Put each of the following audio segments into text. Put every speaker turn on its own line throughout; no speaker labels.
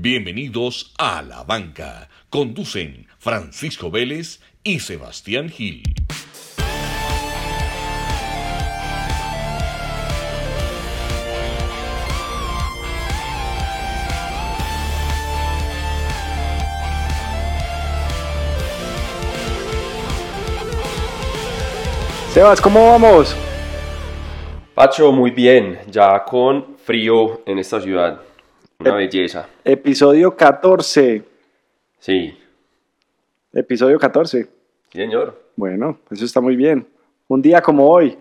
Bienvenidos a La Banca. Conducen Francisco Vélez y Sebastián Gil.
Sebas, ¿cómo vamos?
Pacho, muy bien, ya con frío en esta ciudad. Una belleza.
Episodio 14.
Sí,
Episodio 14.
sí, señor.
Bueno, eso está muy bien. Un día como hoy.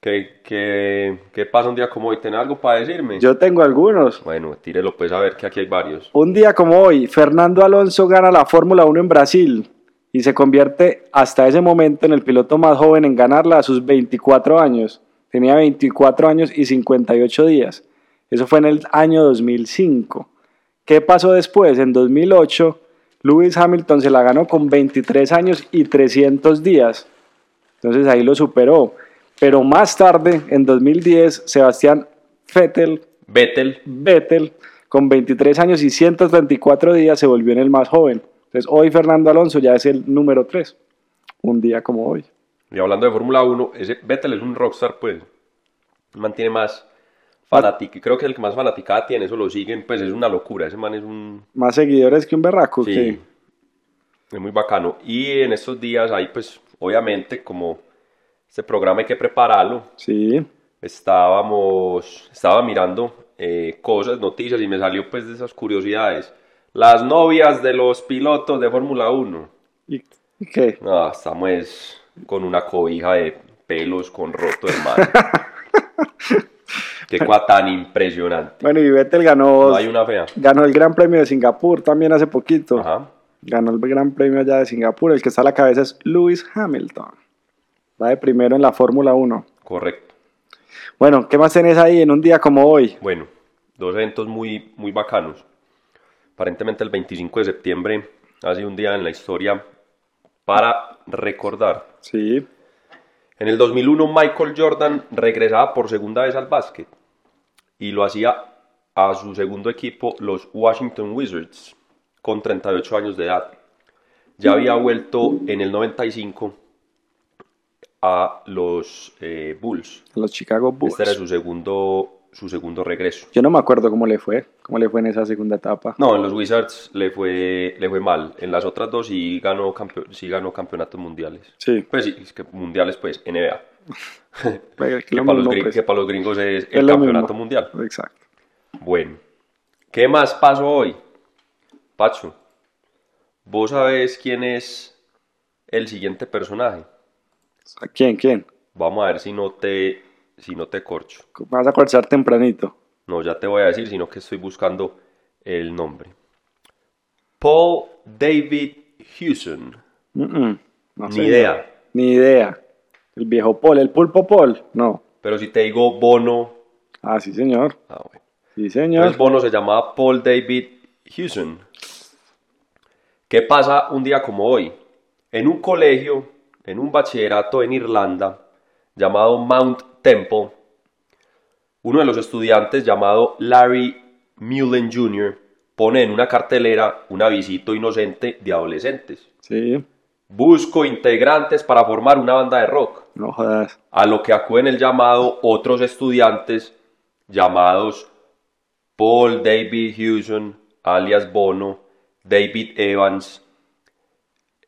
¿Qué, qué, qué pasa un día como hoy? ¿Tiene algo para decirme?
Yo tengo algunos.
Bueno, tírelo pues a ver que aquí hay varios.
Un día como hoy, Fernando Alonso gana la Fórmula 1 en Brasil y se convierte hasta ese momento en el piloto más joven en ganarla a sus 24 años. Tenía 24 años y 58 días. Eso fue en el año 2005. ¿Qué pasó después? En 2008, Lewis Hamilton se la ganó con 23 años y 300 días. Entonces ahí lo superó. Pero más tarde, en 2010, Sebastián Vettel,
Vettel,
Vettel, con 23 años y 134 días, se volvió en el más joven. Entonces hoy Fernando Alonso ya es el número 3. Un día como hoy.
y hablando de Fórmula 1, ese Vettel es un rockstar, pues. Mantiene más fanática, creo que es el que más fanaticada tiene, eso lo siguen, pues es una locura, ese man es un...
Más seguidores que un berraco.
Sí,
que-
es muy bacano. Y en estos días ahí, pues, obviamente, como este programa hay que prepararlo,
Sí.
estábamos, estaba mirando eh, cosas, noticias y me salió pues de esas curiosidades. Las novias de los pilotos de Fórmula 1.
¿Y, qué?
No, estamos con una cobija de pelos con roto, hermano. Qué cosa tan impresionante.
Bueno, y Vettel ganó,
No hay una fea.
ganó el Gran Premio de Singapur también hace poquito.
Ajá.
Ganó el Gran Premio allá de Singapur. El que está a la cabeza es Lewis Hamilton. Va de primero en la Fórmula 1.
Correcto.
Bueno, ¿qué más tenés ahí en un día como hoy?
Bueno, dos eventos muy, muy bacanos. Aparentemente el 25 de septiembre ha sido un día en la historia para recordar.
Sí.
En el 2001 Michael Jordan regresaba por segunda vez al básquet y lo hacía a su segundo equipo, los Washington Wizards, con 38 años de edad. Ya había vuelto en el 95 a los eh, Bulls.
Los Chicago Bulls.
Este era su segundo, su segundo regreso.
Yo no me acuerdo cómo le fue. ¿Cómo le fue en esa segunda etapa?
No, en los Wizards le fue, le fue mal. En las otras dos sí ganó, campe- sí ganó campeonatos mundiales.
Sí.
Pues sí, es que mundiales, pues, NBA.
Venga,
que, para los,
pues.
que para los gringos es
Es
el campeonato
mismo.
mundial.
Exacto.
Bueno, ¿qué más pasó hoy? Pacho, ¿vos sabés quién es el siguiente personaje?
¿A ¿Quién? ¿Quién?
Vamos a ver si no te, si no te corcho.
Vas a corchar tempranito.
No, ya te voy a decir, sino que estoy buscando el nombre. Paul David Hewson.
Mm, mm, no
Ni idea.
Ni idea. El viejo Paul, el pulpo Paul. No.
Pero si te digo Bono...
Ah, sí, señor.
Ah, bueno.
Sí, señor.
Entonces Bono se llamaba Paul David Hewson. ¿Qué pasa un día como hoy? En un colegio, en un bachillerato en Irlanda, llamado Mount Temple, uno de los estudiantes llamado Larry Mullen Jr. pone en una cartelera un avisito inocente de adolescentes.
Sí.
Busco integrantes para formar una banda de rock
No jodas.
a lo que acuden el llamado otros estudiantes llamados Paul David Hewson, alias Bono, David Evans,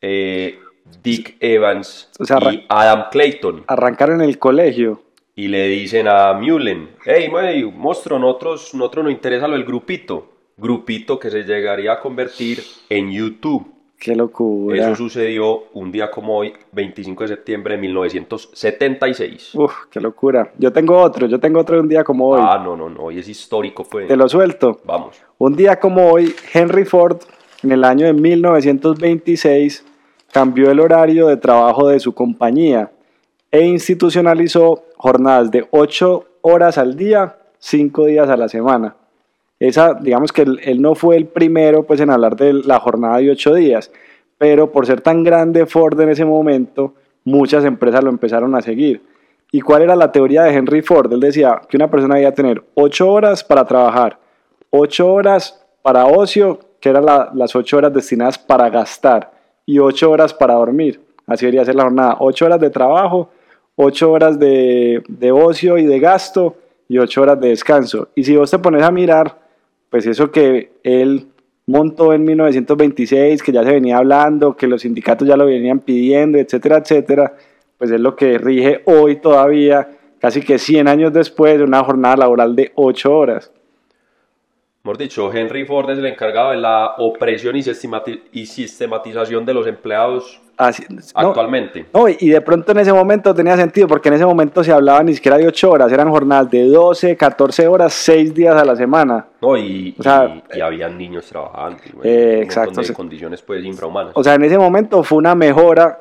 eh, Dick Evans
O sea,
y Adam Clayton.
Arrancar en el colegio.
Y le dicen a Mullen, hey, wey, monstruo, nosotros, nosotros nos interesa lo del grupito. Grupito que se llegaría a convertir en YouTube.
Qué locura.
Eso sucedió un día como hoy, 25 de septiembre de 1976.
Uf, qué locura. Yo tengo otro, yo tengo otro de un día como hoy.
Ah, no, no, no, hoy es histórico, pues.
Te lo suelto.
Vamos.
Un día como hoy, Henry Ford, en el año de 1926, cambió el horario de trabajo de su compañía e institucionalizó jornadas de 8 horas al día, 5 días a la semana. Esa, digamos que él, no fue el primero pues, en hablar de la jornada de 8 días, pero por ser tan grande Ford en ese momento, muchas empresas lo empezaron a seguir. ¿Y cuál era la teoría de Henry Ford? Él decía que una persona debía tener 8 horas para trabajar, 8 horas para ocio, que eran la- las 8 horas destinadas para gastar, y 8 horas para dormir. Así debería ser la jornada. 8 horas de trabajo, 8 horas de, de ocio y de gasto, y 8 horas de descanso. Y si vos te pones a mirar, pues eso que él montó en 1926, que ya se venía hablando, que los sindicatos ya lo venían pidiendo, etcétera, etcétera, pues es lo que rige hoy todavía, casi que 100 años después de una jornada laboral de 8 horas.
Mejor dicho, Henry Ford es el encargado de la opresión y, sistemati- y sistematización de los empleados
Así-
actualmente.
no, y de pronto en ese momento tenía sentido, porque en ese momento se hablaba ni siquiera de 8 horas, eran jornadas de 12, 14 horas, 6 días a la semana.
No, y,
O sea,
y, y habían niños trabajando.
Eh, exacto,
de condiciones pues infrahumanas.
O sea, en ese momento fue una mejora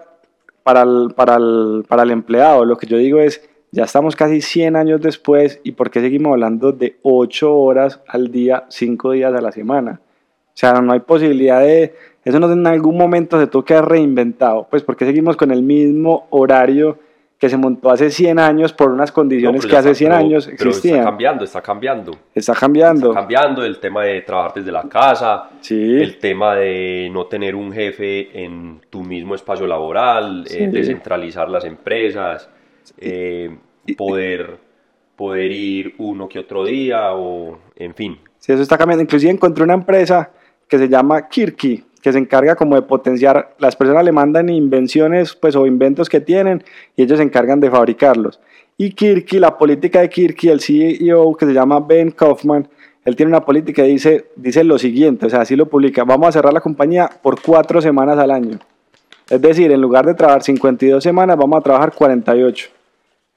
para el, para el, para el empleado. Lo que yo digo es, ya estamos casi 100 años después y ¿por qué seguimos hablando de 8 horas al día, 5 días a la semana? O sea, no hay posibilidad de... Eso no en algún momento se tuvo que haber reinventado. Pues porque seguimos con el mismo horario que se montó hace 100 años por unas condiciones que hace
está,
100
pero-
años
pero está
existían.
cambiando, está cambiando.
Está cambiando.
Está cambiando el tema de trabajar desde la casa,
Sí.
el tema de no tener un jefe en tu mismo espacio laboral, eh,
Sí.
descentralizar las empresas, eh, poder, poder ir uno que otro día o en fin.
Sí, eso está cambiando. Inclusive encontré una empresa que se llama Kirky, que se encarga como de potenciar, las personas le mandan invenciones pues, o inventos que tienen y ellos se encargan de fabricarlos. Y Kirky, la política de Kirky, el CEO que se llama Ben Kaufman, él tiene una política y dice, dice lo siguiente, o sea, así lo publica, vamos a cerrar la compañía por cuatro semanas al año. Es decir, en lugar de trabajar 52 semanas, vamos a trabajar 48.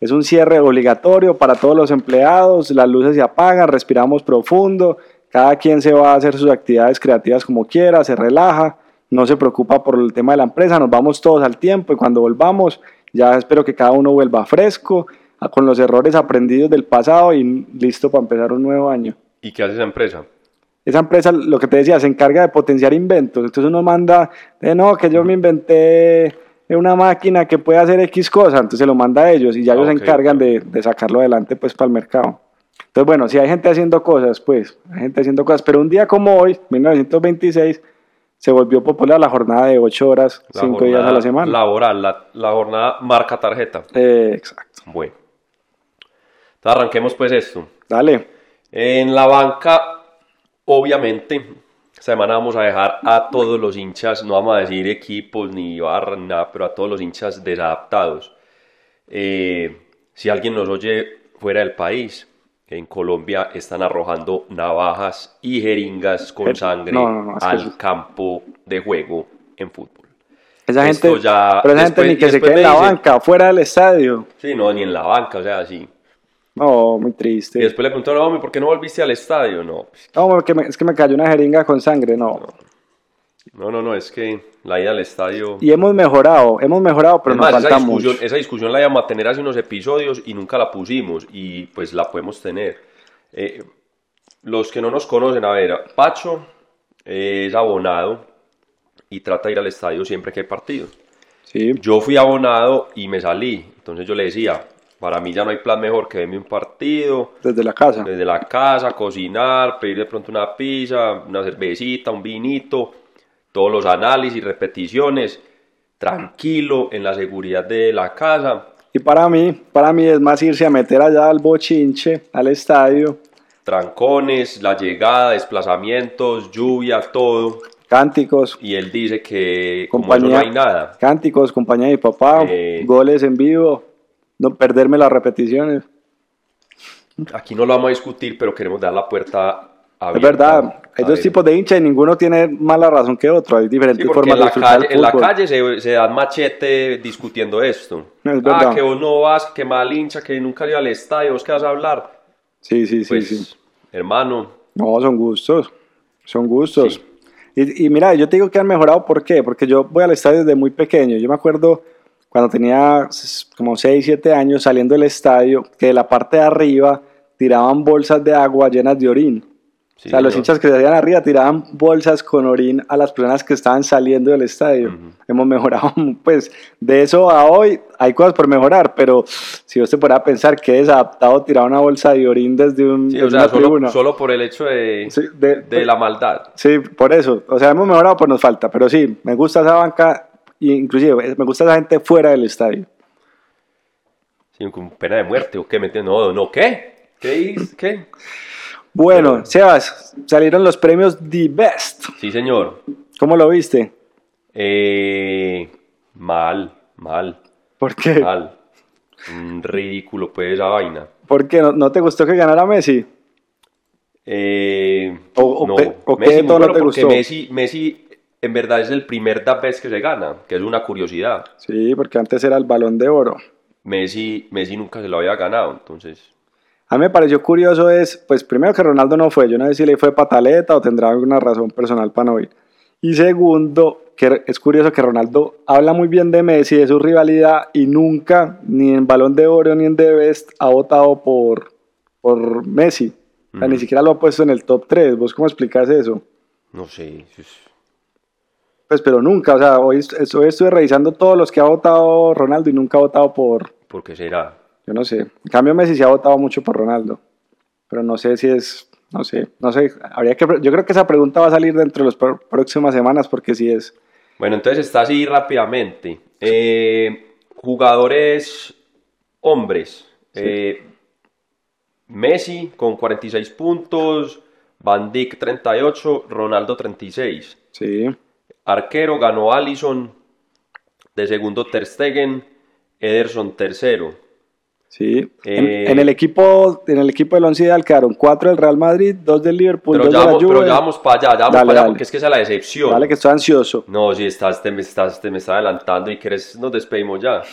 Es un cierre obligatorio para todos los empleados, las luces se apagan, respiramos profundo, cada quien se va a hacer sus actividades creativas como quiera, se relaja, no se preocupa por el tema de la empresa, nos vamos todos al tiempo y cuando volvamos ya espero que cada uno vuelva fresco, con los errores aprendidos del pasado y listo para empezar un nuevo año.
¿Y qué hace esa empresa?
Esa empresa, lo que te decía, se encarga de potenciar inventos. Entonces uno manda, eh, no, que yo me inventé una máquina que puede hacer X cosa, entonces se lo manda a ellos y ya
Ah,
ellos se encargan de, de sacarlo adelante pues para el mercado. Entonces bueno, si hay gente haciendo cosas, pues hay gente haciendo cosas, pero un día como hoy, 1926, se volvió popular la jornada de 8 horas,
La
5 días a la semana.
Laboral, la, la jornada marca tarjeta.
Eh, exacto.
Bueno. Entonces arranquemos pues esto.
Dale.
En la banca, obviamente, esta semana vamos a dejar a todos los hinchas, no vamos a decir equipos ni barra ni nada, pero a todos los hinchas desadaptados. Eh, si alguien nos oye fuera del país, en Colombia están arrojando navajas y jeringas con
Eh,
sangre
no, no, no, es que
al campo de juego en fútbol.
Esa
Esto
gente,
ya-
pero esa
después-
gente ni que se quede en la
dicen-
banca, fuera del estadio.
Sí, no, ni en la banca, o sea, así.
No, muy
Y
triste.
después le preguntaron, hombre, ¿por qué no volviste al estadio? No, pues,
No, porque me- es que me cayó una jeringa con sangre, no.
no, no, no, es que la ida al estadio...
Y hemos mejorado, hemos mejorado, pero
Es
nos
esa
falta
discusión,
mucho.
esa discusión la íbamos a tener hace unos episodios y nunca la pusimos y pues la podemos tener. Eh, los que no nos conocen, a ver, Pacho es abonado y trata de ir al estadio siempre que hay partido.
Sí,
Yo fui abonado y me salí, entonces yo le decía, para mí ya no hay plan mejor que verme un partido,
desde la casa.
desde la casa, cocinar, pedir de pronto una pizza, una cervecita, un vinito, todos los análisis, repeticiones, tranquilo, en la seguridad de la casa,
Y para mí, para mí es más irse a meter allá al bochinche, al estadio,
trancones, la llegada, desplazamientos, lluvia, todo.
cánticos,
Y él dice que como eso
compañía,
no hay nada.
cánticos, compañía de mi papá,
Eh.
goles en vivo, no perderme las repeticiones.
Aquí no lo vamos a discutir, pero queremos dar la puerta abierta.
Es verdad, hay dos
ver.
tipos de hincha y ninguno tiene mala razón que otro, hay
Sí,
diferentes
porque
formas
en
de
la, calle, en la calle se, se dan machete discutiendo esto.
Es
ah, que vos no vas, que mal hincha, que nunca iba al estadio, vos qué vas a hablar.
Sí, sí, sí,
Pues,
sí.
hermano,
No, son gustos, son gustos.
Sí.
Y, y mira, yo te digo que han mejorado, ¿por qué? Porque yo voy al estadio desde muy pequeño. Yo me acuerdo cuando tenía s- como 6, 7 años saliendo del estadio, que de la parte de arriba tiraban bolsas de agua llenas de orín.
Sí,
o sea, los hinchas que se hacían arriba tiraban bolsas con orín a las personas que estaban saliendo del estadio. Hemos mejorado, pues, de eso a hoy hay cosas por mejorar, pero si usted fuera pensar que desadaptado tirar una bolsa de orín desde, un,
Sí,
desde
o sea,
una
solo,
tribuna.
solo por el hecho de,
Sí, de-
de la maldad.
Sí, por eso. O sea, hemos mejorado, pues nos falta. Pero sí, me gusta esa banca, inclusive me gusta esa gente fuera del estadio.
Sí, con pena de muerte, ¿o qué? ¿Me entiendes? No, no, ¿qué? ¿Qué? dices? ¿Qué?
Bueno,
Pero-
Sebas, salieron los premios The Best.
Sí, señor.
¿Cómo lo viste?
Eh, mal, mal,
¿Por qué?
mal. Un ridículo, pues, esa vaina.
¿Por qué? ¿No, no te gustó que ganara Messi?
Eh,
O- o
no,
o
Messi
todo no te gustó.
Messi, Messi en verdad es el primer vez que se gana, que es una curiosidad.
Sí, porque antes era el balón de oro.
Messi, Messi nunca se lo había ganado, entonces...
A mí me pareció curioso es, pues primero que Ronaldo no fue, yo no sé si le fue pataleta o tendrá alguna razón personal para no ir. Y segundo, que es curioso que Ronaldo habla muy bien de Messi, de su rivalidad, y nunca, ni en Balón de Oro ni en The Best, ha votado por, por Messi. O sea,
Ujú.
ni siquiera lo ha puesto en el top 3. ¿Vos cómo explicas eso?
No sé, es-
Pues, pero nunca, o sea, hoy, est- hoy estuve revisando todos los que ha votado Ronaldo y nunca ha votado por,
¿por qué será?
yo no sé. En cambio, Messi sí ha votado mucho por Ronaldo. Pero no sé si es, no sé, no sé. Habría que, yo creo que esa pregunta va a salir dentro de las próximas semanas porque sí es.
Bueno, entonces está así rápidamente. Eh, jugadores hombres. Eh, Messi con 46 puntos, Van Dijk 38, Ronaldo 36.
Sí,
Arquero ganó Allison, de segundo Ter Stegen, Ederson tercero.
sí. En,
Eh,
en el equipo, en el equipo del Once Ideal quedaron cuatro del Real Madrid, dos del Liverpool,
Pero
dos
ya,
de la
vamos,
Juve.
pero ya vamos para allá, ya vamos
Dale,
para allá
dale.
porque es que esa es la decepción.
Vale, que estoy ansioso.
No, si estás, te, me estás, te me estás adelantando y quieres, nos despedimos ya.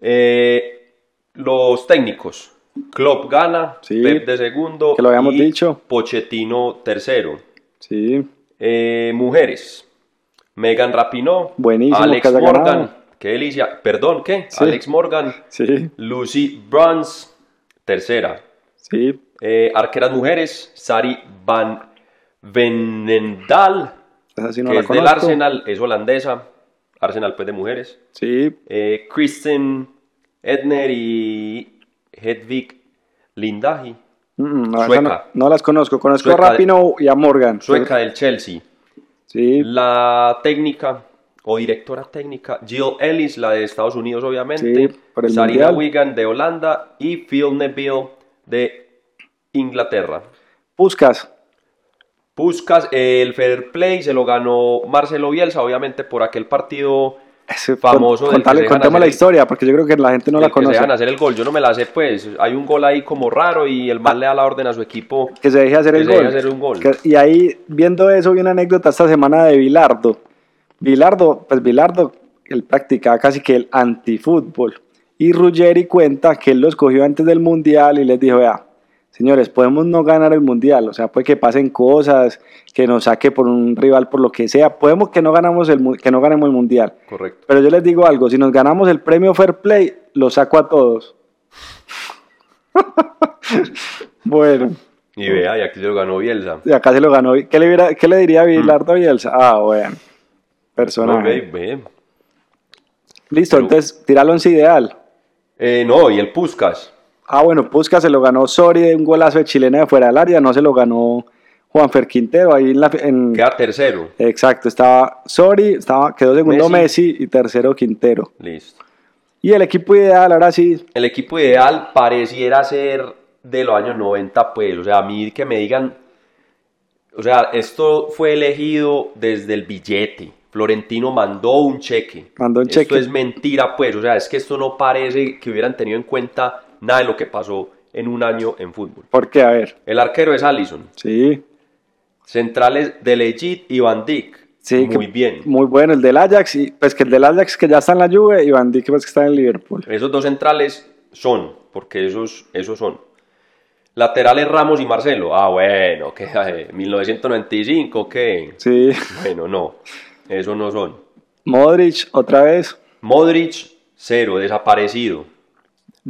Eh, los técnicos. Klopp gana,
Sí,
Pep de segundo.
que lo habíamos
y
dicho.
Pochettino tercero.
Sí,
Eh, mujeres. Megan Rapinoe.
Buenísimo
Alex
que
Morgan.
ganado.
Qué delicia. Perdón, ¿qué?
Sí.
Alex Morgan.
sí,
Lucy Bruns, tercera.
sí.
Eh, arqueras mujeres. Sari Van Venendal.
Esa sí no
que es del. Arsenal, es holandesa. Arsenal pues de mujeres.
Sí,
Eh, Kristen Edner y Hedvig Lindahi,
no, esa
Sueca.
no, no las conozco. Conozco
Sueca
a Rapino y a Morgan.
sueca del Chelsea.
Sí,
La técnica o directora técnica, Jill Ellis, la de Estados Unidos obviamente.
Sí, por el
Sarina. Wigan de Holanda y Phil Neville de Inglaterra.
Puskas.
Puskas, el Fair Play se lo ganó Marcelo Bielsa, obviamente por aquel partido
Ese,
Famoso que
contale- contemos la
el-
historia, porque yo creo que la gente no la
el que se
conoce.
dejan hacer el gol. Yo no me la sé, pues. Hay un gol ahí como raro y el mal le da la orden a su equipo.
Que se deje hacer
Que
el
se deje
gol.
hacer un gol.
Que- y ahí, viendo eso, vi una anécdota esta semana de Bilardo. Bilardo, pues Bilardo, él practicaba casi que el antifútbol. Y Ruggeri cuenta que él lo escogió antes del Mundial y les dijo, vea, señores, podemos no ganar el Mundial, o sea, puede que pasen cosas, que nos saque por un rival, por lo que sea, podemos que no, ganamos el, que no ganemos el Mundial.
Correcto.
Pero yo les digo algo, si nos ganamos el premio Fair Play, lo saco a todos. bueno,
Y vea, y aquí se lo ganó Bielsa.
y acá se lo ganó. ¿Qué le, hubiera- qué le diría a Bilardo a Bielsa? Ah, bueno.
Ve, ve.
Listo,
pero-
entonces, tira al once ideal.
Eh, no, y el Puskas.
Ah, bueno, Pusca se lo ganó Sori de un golazo de chilena de fuera del área, no se lo ganó Juanfer Quintero. Ahí en la, en-
Queda tercero.
Exacto, estaba Sori, estaba, quedó segundo
Messi.
Messi y tercero Quintero.
Listo.
Y el equipo ideal, ahora sí,
El equipo ideal pareciera ser de los años 90, pues. O sea, a mí que me digan. O sea, esto fue elegido desde el billete. Florentino mandó un cheque.
Mandó un
esto
cheque.
es mentira, pues. O sea, es que esto no parece que hubieran tenido en cuenta nada de lo que pasó en un año en fútbol.
¿por qué? A ver,
El arquero es Allison.
sí.
Centrales de Legit y Van Dijk.
Sí,
Muy
que-
bien.
Muy bueno, el del Ajax, y pues que el del Ajax que ya está en la Juve y Van Dijk pues que está en Liverpool.
Esos dos centrales son, porque esos, esos son. Laterales Ramos y Marcelo. Ah, bueno, eh, 1995, ¿qué?
Sí,
Bueno, no, esos no son.
Modric otra vez,
Modric, cero, desaparecido.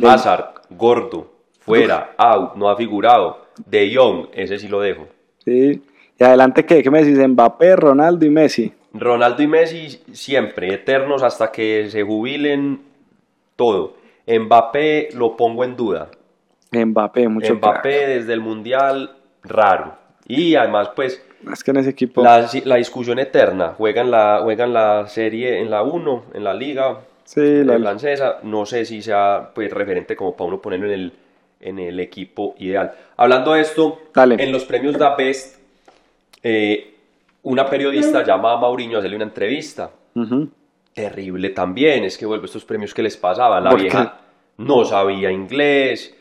Hazard, gordo, fuera, out, no ha figurado. De Jong, ese sí lo dejo.
Sí. ¿Y adelante qué? ¿Qué me decís? Mbappé, Ronaldo y Messi.
Ronaldo y Messi siempre, eternos hasta que se jubilen todo. Mbappé lo pongo en duda.
Mbappé, mucho
Mbappé
crack.
desde el Mundial, raro. Y además, pues,
Es que en ese equipo...
la, la discusión eterna. Juegan la, juegan la serie en la 1, en la liga
Sí, la-
francesa. No sé si sea pues, referente como para uno ponerlo en el, en el equipo ideal. Hablando de esto,
Dale.
en los premios Da Best, eh, una periodista llama a Mauriño a hacerle una entrevista.
Ujú.
Terrible también, es que vuelve estos premios que les pasaban. La
¿Por
vieja no sabía inglés,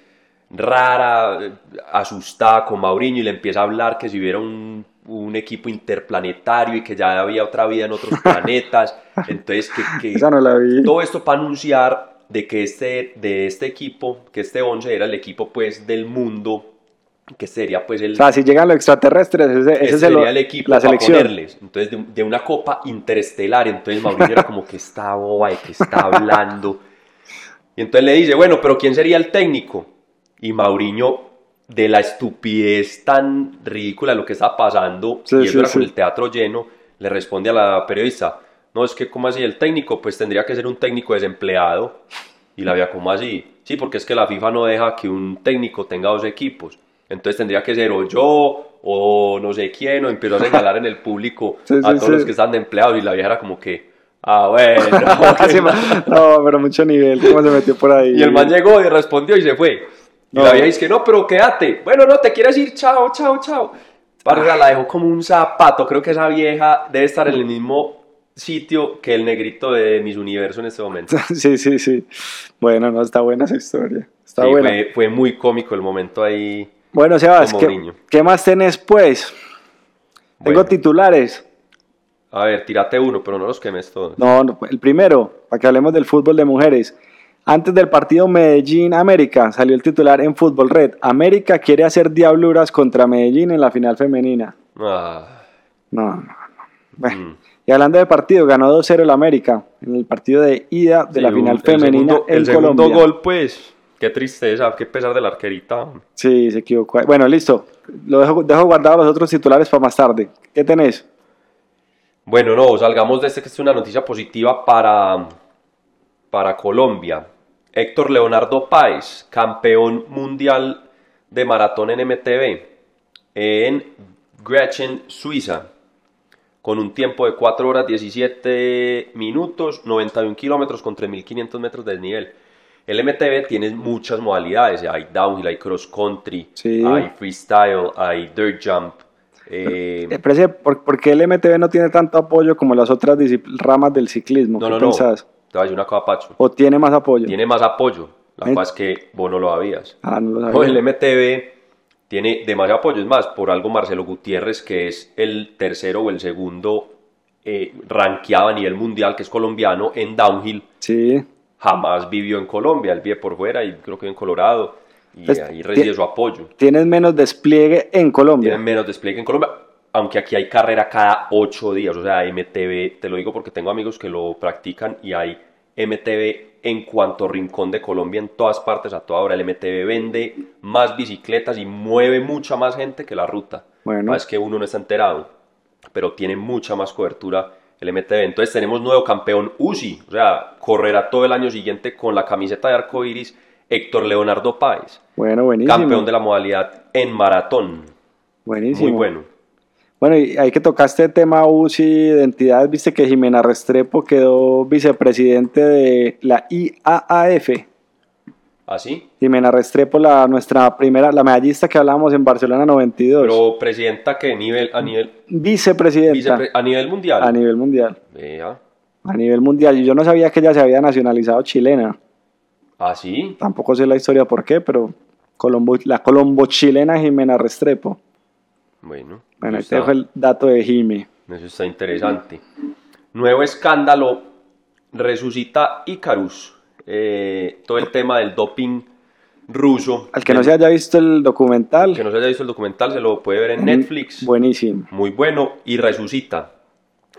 rara, asustada con Mauriño y le empieza a hablar que si hubiera un, un equipo interplanetario y que ya había otra vida en otros planetas. Entonces, que, que
no la vi.
todo esto para anunciar de que este, de este equipo, que este 11 era el equipo pues del mundo, que sería pues el,
O sea, si llegan los extraterrestres, ese, ese
ese
es el,
sería el equipo
la
para
selección.
ponerles. Entonces, de, de una copa interestelar. Entonces, Mauricio era como que está boba, de que está hablando. Y entonces le dice, bueno, pero ¿quién sería el técnico? Y Mauriño, de la estupidez tan ridícula de lo que está pasando,
Sí,
y eso
sí,
era
sí.
con el teatro lleno, le responde a la periodista, no, es que, ¿cómo así el técnico? Pues tendría que ser un técnico desempleado. Y la veía, ¿cómo así? Sí, porque es que la FIFA no deja que un técnico tenga dos equipos. Entonces tendría que ser o yo o no sé quién, o empezó a señalar en el público a todos los que están de empleados y la vieja era como que, ah, bueno.
No, pero mucho nivel, ¿cómo se metió por ahí?
y el man llegó y respondió y se fue. Y la vieja dice que no, pero quédate. Bueno, no, te quieres ir, chao, chao, chao. Parra la dejó como un zapato. Creo que esa vieja debe estar en el mismo sitio que el negrito de Mis Universo en este momento.
Sí, sí, sí. Bueno, no, está buena esa historia. Está
Sí,
buena.
fue, fue muy cómico el momento ahí.
Bueno, Sebas,
Como
¿qué,
niño.
qué más tenés, pues? Tengo titulares.
A ver, tírate uno, pero no los quemes todos.
No, no, el primero, para que hablemos del fútbol de mujeres. Antes del partido Medellín-América salió el titular en Fútbol Red. América quiere hacer diabluras contra Medellín en la final femenina.
Ah,
No, no, no. Bueno,
Mm.
y hablando de partido, ganó 2-0 el América en el partido de ida de
sí,
la final
el
femenina
segundo-
en
el segundo
Colombia.
gol, pues, qué tristeza, qué pesar de la arquerita.
Sí, se equivocó. Bueno, listo. Lo dejo, dejo guardado los otros titulares para más tarde. ¿Qué tenés?
Bueno, no, salgamos de este que es una noticia positiva para, para Colombia. Héctor Leonardo Páez, campeón mundial de maratón en MTV en Gretchen, Suiza, con un tiempo de 4 horas 17 minutos, 91 kilómetros con 3.500 metros de desnivel. El MTV tiene muchas modalidades, hay downhill, hay cross country,
Sí.
hay freestyle, hay dirt jump. eh,
Eh, pero ¿por, qué el MTV no tiene tanto apoyo como las otras ramas del ciclismo?
No,
¿Qué
no, no. Te voy a decir una cosa, Pacho.
¿O tiene más apoyo?
Tiene más apoyo. La
¿Eh?
cosa es que vos no lo sabías.
Ah, no lo
No,
sabía.
el MTV tiene demasiado apoyo. Es más, por algo Marcelo Gutiérrez, que es el tercero o el segundo eh, rankeado a nivel mundial, que es colombiano, en downhill,
Sí.
jamás vivió en Colombia. Él vive por fuera y creo que en Colorado. Y
Pues,
ahí recibe su apoyo.
Tienes menos despliegue en Colombia.
Tienen menos despliegue en Colombia, aunque aquí hay carrera cada ocho días, o sea, MTV, te lo digo porque tengo amigos que lo practican y hay MTV en cuanto rincón de Colombia en todas partes a toda hora. El MTV vende más bicicletas y mueve mucha más gente que la ruta.
Bueno.
Es que uno no está enterado, pero tiene mucha más cobertura el MTV. Entonces tenemos nuevo campeón UCI, o sea, correrá todo el año siguiente con la camiseta de arco iris Héctor Leonardo Páez,
Bueno, buenísimo.
campeón de la modalidad en maratón.
Buenísimo.
Muy bueno.
Bueno, y ahí que tocaste el tema UCI, identidades, viste que Jimena Restrepo quedó vicepresidente de la IAAF.
¿Así?
Jimena Restrepo, la, nuestra primera, la medallista que hablábamos en Barcelona 92.
Pero presidenta que nivel a nivel
Vicepresidenta
vicepre- a nivel mundial.
a nivel mundial.
Vea.
A nivel mundial. Yo no sabía que ella se había nacionalizado chilena.
¿Así?
Tampoco sé la historia por qué, pero Colombo, la colombo-chilena Jimena Restrepo.
Bueno.
Bueno,
eso
te dejo
está,
el dato de Jime.
eso está interesante. Nuevo escándalo. Resucita Icarus. Eh, todo el tema del doping ruso.
Al que no se haya visto el documental,
que no se haya visto el documental, se lo puede ver en
Mm,
Netflix.
buenísimo.
muy bueno y resucita.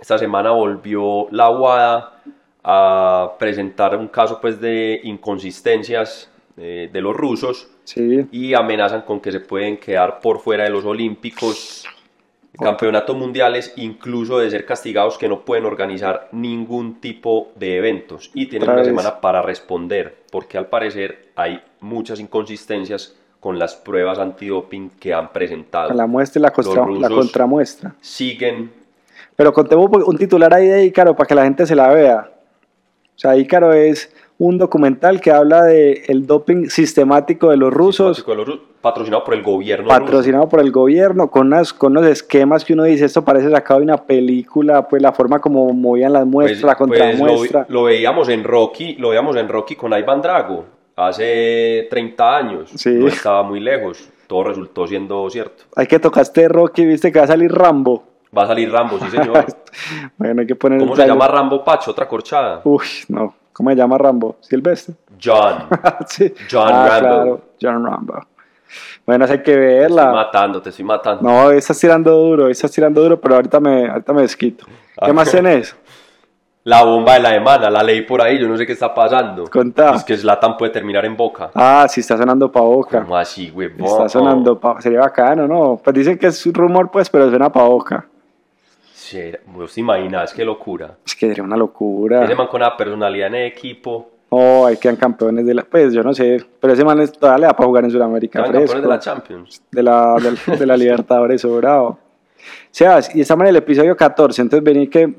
Esta semana volvió la UADA a presentar un caso pues de inconsistencias eh, de los rusos
Sí.
y amenazan con que se pueden quedar por fuera de los Olímpicos, campeonatos mundiales, incluso de ser castigados que no pueden organizar ningún tipo de eventos y tienen una semana para responder, porque al parecer hay muchas inconsistencias con las pruebas antidoping que han presentado.
La muestra y la, contra- la contramuestra.
Siguen
Pero contemos un titular ahí de Ícaro para que la gente se la vea. O sea, Ícaro es un documental que habla de el doping sistemático de los rusos,
sistemático de los patrocinado por el gobierno ruso.
patrocinado por el gobierno, con, unas, con unos esquemas que uno dice, esto parece sacado de una película, pues la forma como movían las muestras, la
Pues- pues
contramuestra.
lo, lo veíamos en Rocky, lo veíamos en Rocky con Ivan Drago hace 30 años.
Sí.
No estaba muy lejos. Todo resultó siendo cierto.
Hay que tocaste Rocky, viste que va a salir Rambo.
Va a salir Rambo, sí señor.
Bueno, hay que poner
¿Cómo se llama Rambo Pacho? Otra corchada.
Uy, no. ¿Cómo se llama Rambo? ¿Silvestre?
John.
sí.
John
Ah,
Rambo.
claro, John Rambo. Bueno, hay que
Te estoy
verla.
matando, te estoy matando.
No, estás tirando duro, estás tirando duro, pero ahorita me, ahorita me desquito. ¿Qué
Ah.
más tenés?
La bomba de la semana, la leí por ahí, yo no sé qué está pasando.
Contá.
Es que Zlatan puede terminar en boca.
Ah, sí, está sonando pa' boca.
¿Cómo así, güey?
Está sonando pa' Sería bacano, ¿no? Pues dicen que es un rumor, pues, pero suena pa' boca.
¿Vos te imaginas? Qué locura.
Es que sería una locura.
Ese man con una personalidad en el equipo.
Oh, ahí quedan campeones de la... Pues yo no sé, pero ese man es- todavía le da para jugar en Sudamérica.
Quedan
fresco.
campeones de la Champions.
de la, de la Libertadores, sobrado. Sebas, y estamos en el episodio 14, entonces vení que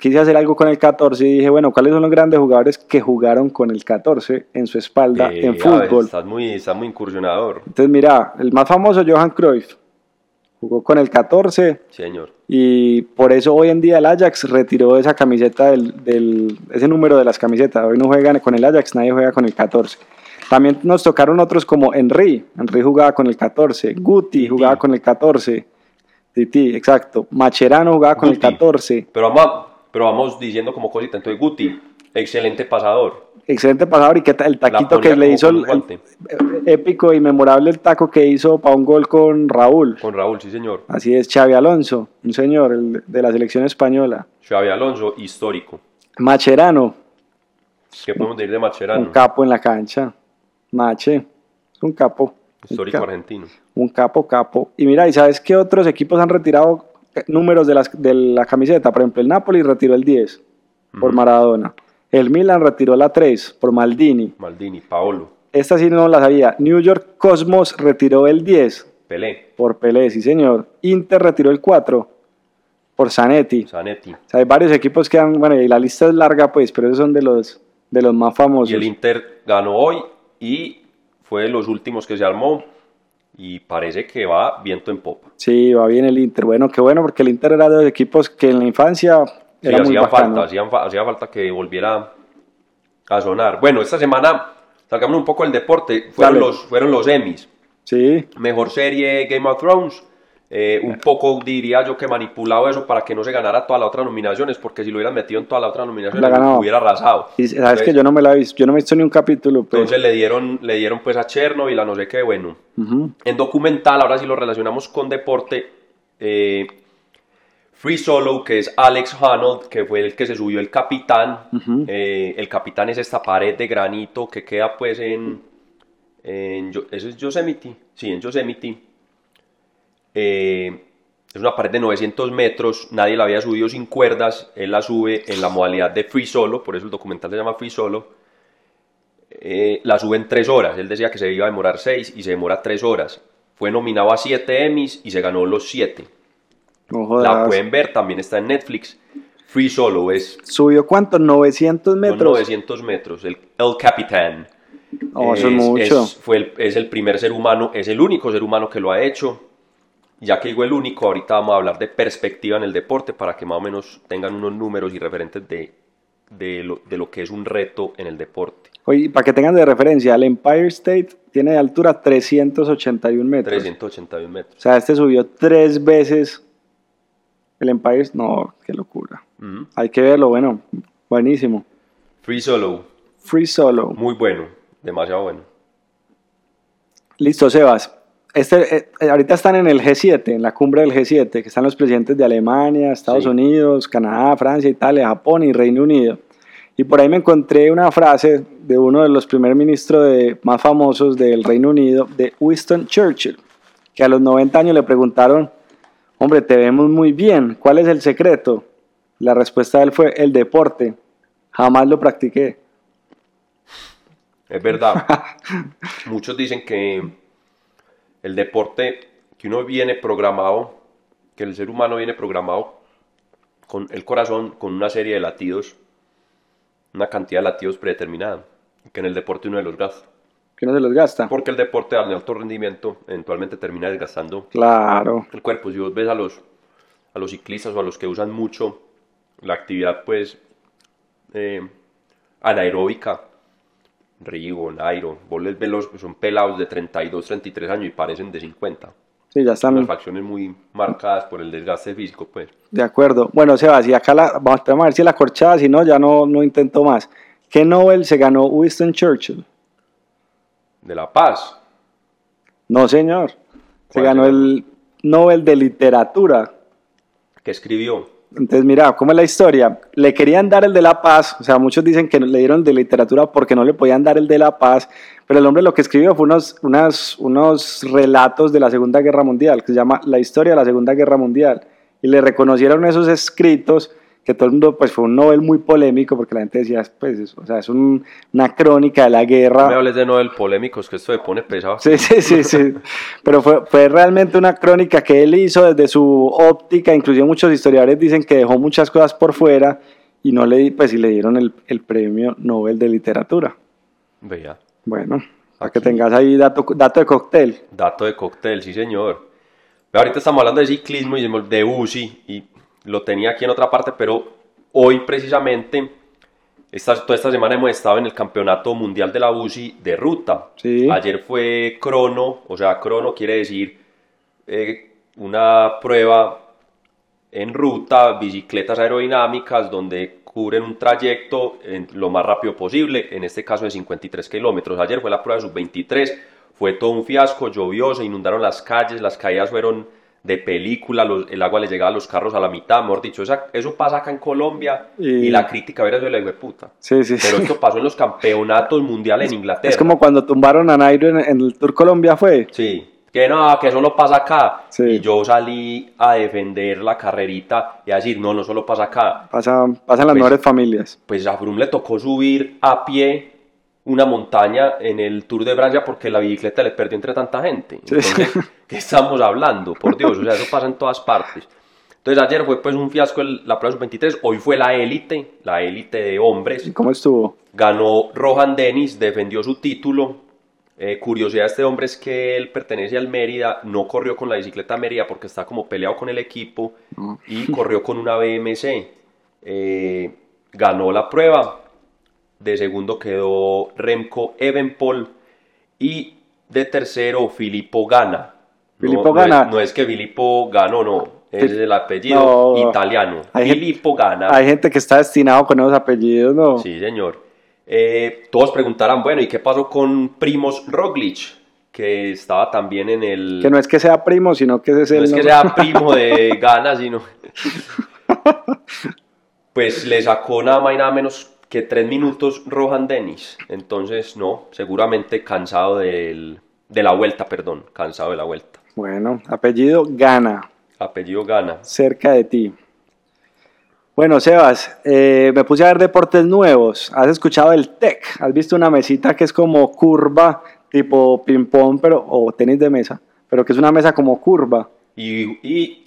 quise hacer algo con el 14 y dije, bueno, ¿cuáles son los grandes jugadores que jugaron con el 14 en su espalda
Eh,
en
ver,
fútbol?
Estás muy, estás muy incursionador,
Entonces mira, el más famoso, Johan Cruyff, jugó con el 14
señor.
y por eso hoy en día el Ajax retiró esa camiseta, del, del- ese número de las camisetas, hoy no juegan con el Ajax, nadie juega con el 14. También nos tocaron otros como Henry, Henry jugaba con el 14, Guti jugaba con el 14, Titi, exacto, Macherano jugaba con el
Guti.
14,
Pero vamos, pero vamos diciendo como cosita. Entonces, Guti, excelente pasador.
Excelente pasador y ta- el taquito que le hizo, el,
un
épico y memorable el taco que hizo para un gol con Raúl.
Con Raúl, sí señor.
Así es, Xavi Alonso, un señor el de la selección española.
Xavi Alonso, histórico.
Macherano,
¿Qué podemos decir de
un
Macherano?
capo en la cancha. Mache, un capo. Un
Histórico argentino.
Un capo, capo. Y mira, ¿y sabes qué otros equipos han retirado eh, números de, las, de la camiseta? Por ejemplo, el Napoli retiró el 10 por. Maradona. El Milan retiró la 3 por Maldini.
Maldini, Paolo,
Esta sí no la sabía. New York Cosmos retiró el 10
Pelé,
por Pelé, sí señor. Inter retiró el 4 por Zanetti.
Zanetti.
O sea, hay varios equipos que han, bueno, y la lista es larga, pues, pero esos son de los, de los más famosos.
Y el Inter ganó hoy y fue de los últimos que se armó. Y parece que va viento en popa.
Sí, va bien el Inter. Bueno, qué bueno, porque el Inter era de los equipos que en la infancia
Sí,
era muy
hacía
bacano.
falta, hacían hacía falta que volviera a sonar. Bueno, esta semana, salgamos un poco del deporte, fueron
Dale.
los, fueron los Emmys.
Sí,
Mejor serie Game of Thrones. Eh, un poco diría yo que manipulado eso para que no se ganara todas las otras nominaciones, porque si lo hubieran metido en todas las otras nominaciones,
La
hubiera arrasado.
y sabes
Entonces-
que yo no me la he visto, yo no me he visto ni un capítulo.
Entonces le dieron, le dieron pues a Chernobyl, a no sé qué, bueno.
Ujú.
En documental, ahora sí lo relacionamos con deporte, eh, Free Solo, que es Alex Honnold, que fue el que se subió el capitán. Eh, el capitán es esta pared de granito que queda pues en... ¿Eso es Yosemite? Sí, en Yosemite. Eh, es una pared de 900 metros, nadie la había subido sin cuerdas, él la sube en la modalidad de Free Solo, por eso el documental se llama Free Solo. Eh, la sube en 3 horas, él decía que se iba a demorar 6 y se demora 3 horas. Fue nominado a 7 Emmys y se ganó los 7. La pueden ver, también está en Netflix. Free Solo es
¿Subió cuánto? 900
son
metros.
900 metros. El, el Capitán.
Eso es mucho.
es- fue el, es el primer ser humano, es el único ser humano que lo ha hecho. Ya que digo el único, ahorita vamos a hablar de perspectiva en el deporte para que más o menos tengan unos números y referentes de, de, lo, de lo que es un reto en el deporte.
Oye, para que tengan de referencia, el Empire State tiene de altura 381 metros.
381 metros.
O sea, este subió tres veces el Empire. No, qué locura.
Ujú.
Hay que verlo, bueno, buenísimo.
Free Solo,
Free solo.
muy bueno, demasiado bueno.
Listo, Sebas. Este, eh, eh, ahorita están en el G7, en la cumbre del G7, que están los presidentes de Alemania, Estados
Sí.
Unidos, Canadá, Francia, Italia, Japón y Reino Unido. Y por ahí me encontré una frase de uno de los primer ministros de, más famosos del Reino Unido, de Winston Churchill, que a los 90 años le preguntaron, hombre, te vemos muy bien, ¿cuál es el secreto? La respuesta de él fue el deporte. Jamás lo practiqué.
Es verdad. Muchos dicen que el deporte, que uno viene programado, que el ser humano viene programado con el corazón, con una serie de latidos, una cantidad de latidos predeterminada, que en el deporte uno de los gasta.
Que no se los gasta.
Porque el deporte al alto rendimiento eventualmente termina desgastando
Claro.
el cuerpo. Si vos ves a los, a los ciclistas o a los que usan mucho la actividad, pues, eh, anaeróbica, Rigo, Nairo, vos les ves los, son pelados de 32, 33 años y parecen de 50.
Sí, ya
Las
están
facciones muy marcadas por el desgaste físico, pues.
de acuerdo. Bueno, Sebas, y acá la, vamos, vamos a ver si la corchada, si no, ya no, no intento más. ¿Qué Nobel se ganó Winston Churchill?
De La Paz,
No, señor. Se
¿Cuál
ganó el Nobel de Literatura.
que escribió.
Entonces, mira, ¿cómo es la historia? Le querían dar el de la paz, o sea, muchos dicen que le dieron el de literatura porque no le podían dar el de la paz, pero el hombre lo que escribió fue unos, unas, unos relatos de la Segunda Guerra Mundial, que se llama La historia de la Segunda Guerra Mundial, y le reconocieron esos escritos, que todo el mundo, pues fue un Nobel muy polémico, porque la gente decía, pues, es- o sea, es un- una crónica de la guerra.
No me hables de Nobel polémicos, que esto se pone pesado.
Sí, sí, sí, sí. Pero fue, fue realmente una crónica que él hizo desde su óptica, inclusive muchos historiadores dicen que dejó muchas cosas por fuera y no le, pues, y le dieron el, el premio Nobel de Literatura.
Vea,
Bueno, para que tengas ahí dato, dato de cóctel.
dato de cóctel, sí señor. Ahorita estamos hablando de ciclismo y de UCI y lo tenía aquí en otra parte, pero hoy precisamente, esta, toda esta semana hemos estado en el Campeonato Mundial de la UCI de ruta.
Sí.
Ayer fue crono, o sea, crono quiere decir eh, una prueba en ruta, bicicletas aerodinámicas, donde cubren un trayecto en lo más rápido posible, en este caso de 53 kilómetros. Ayer fue la prueba de sub-23, fue todo un fiasco, llovió, se inundaron las calles, las caídas fueron de película, los- el agua le llegaba a los carros a la mitad, mejor dicho, esa- eso pasa acá en Colombia y,
Y-
la crítica era de la de puta.
Sí, sí,
Pero
sí.
esto pasó en los campeonatos mundiales en Inglaterra.
Es como cuando tumbaron a Nairo en, en el Tour Colombia fue.
Sí, que no, que eso no pasa acá.
Sí.
Y yo salí a defender la carrerita y a decir, no, no solo pasa acá.
Pasan, pasan las
Pues-
mejores familias.
Pues a Froome le tocó subir a pie una montaña en el Tour de Francia porque la bicicleta le perdió entre tanta gente.
Sí.
Entonces, ¿qué estamos hablando? Por Dios, o sea, eso pasa en todas partes. Entonces ayer fue pues un fiasco el- la prueba 23, hoy fue la élite, la élite de hombres.
¿Y cómo estuvo?
Ganó Rohan Dennis, defendió su título. Eh, curiosidad de este hombre es que él pertenece al Mérida, no corrió con la bicicleta Mérida porque está como peleado con el equipo
No.
y corrió con una BMC. Eh, ganó la prueba. De segundo quedó Remco Evenpol y de tercero Filippo Gana. No-
Filippo
no es- No es, que Filippo ganó, no. Es
Fil-
el apellido
No.
italiano.
Gente-
Filippo Gana.
Hay gente que está destinado con esos apellidos, ¿no?
Sí, señor. Eh, todos preguntarán, bueno, ¿y qué pasó con Primos Roglic? Que estaba también en el...
Que no es que sea primo, sino que ese es
no
el
es que sea primo de Gana, sino... pues le sacó nada más y nada menos que tres minutos Rohan Dennis. Entonces, no, seguramente cansado del, de la vuelta, perdón, cansado de la vuelta.
Bueno, apellido Gana,
Apellido Gana.
cerca de ti. Bueno, Sebas, eh, me puse a ver deportes nuevos. ¿Has escuchado el TEC? ¿Has visto una mesita que es como curva, tipo ping-pong pero, o tenis de mesa? Pero que es una mesa como curva.
Y, y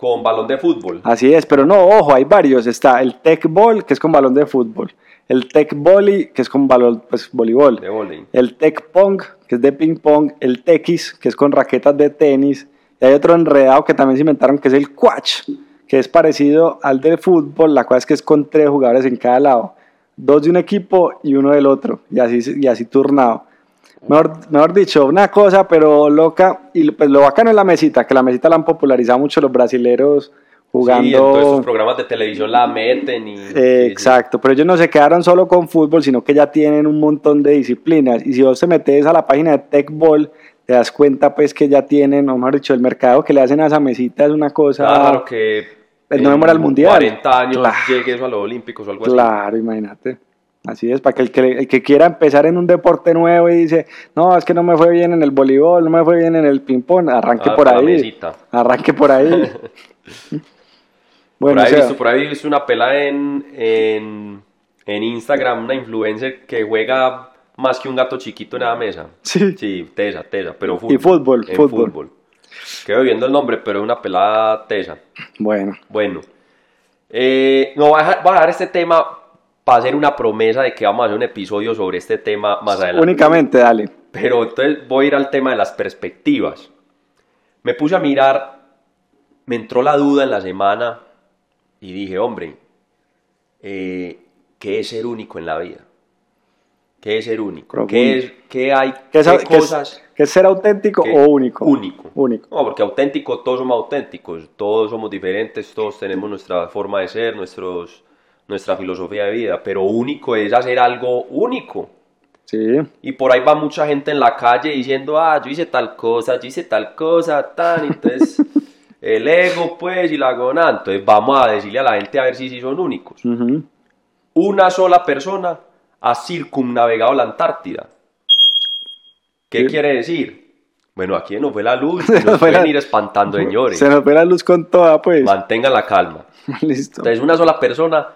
con balón de fútbol.
Así es, pero no, ojo, hay varios. Está el Tech Ball, que es con balón de fútbol. El Tech Volley, que es con balón, pues, voleibol.
De.
El Tech Pong, que es de ping pong. El Tequis, que es con raquetas de tenis. Y hay otro enredado que también se inventaron, que es el Quatch, que es parecido al de fútbol. La cosa es que es con tres jugadores en cada lado. Dos de un equipo y uno del otro. Y así, y así turnado. Mejor, mejor dicho, una cosa, pero loca. Y pues lo bacano es la mesita, que la mesita la han popularizado mucho los brasileros jugando.
Sí, en todos programas de televisión la meten y...
Eh, exacto, pero ellos no se quedaron solo con fútbol, sino que ya tienen un montón de disciplinas. Y si vos te metes a la página de Tech Ball, te das cuenta pues que ya tienen, o mejor dicho, el mercado que le hacen a esa mesita es una cosa...
Claro que...
El no memorial mundial.
40 años
Claro.
llegue eso a los Olímpicos o algo así.
Claro, imagínate. Así es, para que el, que el que quiera empezar en un deporte nuevo y dice, no, es que no me fue bien en el voleibol, no me fue bien en el ping-pong, arranque
Ah,
por ahí. Arranque por ahí.
por, ahí he
o sea,
visto, por ahí visto una pela en, en, en Instagram, una influencer que juega más que un gato chiquito en la mesa.
Sí.
Sí, tesa, tesa, pero fútbol.
Y fútbol,
En
fútbol.
Quedo viendo el nombre, pero es una pelada tesa.
Bueno,
Bueno, eh, no, voy a, dejar, voy a dejar este tema para hacer una promesa de que vamos a hacer un episodio sobre este tema más adelante.
únicamente dale.
Pero entonces voy a ir al tema de las perspectivas. Me puse a mirar, me entró la duda en la semana y dije, hombre, eh, ¿qué es ser único en la vida? ¿Qué es ser único? ¿Qué, es, qué hay?
¿Qué
¿Qué, cosas?
qué es ser auténtico o único?
Único.
Único.
No, porque auténtico, todos somos auténticos, todos somos diferentes, todos tenemos nuestra forma de ser, nuestros, nuestra filosofía de vida, pero único es hacer algo único.
Sí,
Y por ahí va mucha gente en la calle diciendo, ah, yo hice tal cosa, yo hice tal cosa, tan, entonces el ego, pues, y la gona, entonces vamos a decirle a la gente a ver si sí son únicos. Una sola persona ha circumnavegado la Antártida. ¿Qué
Sí.
quiere decir? Bueno, aquí no fue la luz,
Se nos
nos
fue la-
pueden ir espantando, señores.
se nos ve la luz con toda, pues.
Mantengan la calma.
Listo.
Entonces, una sola persona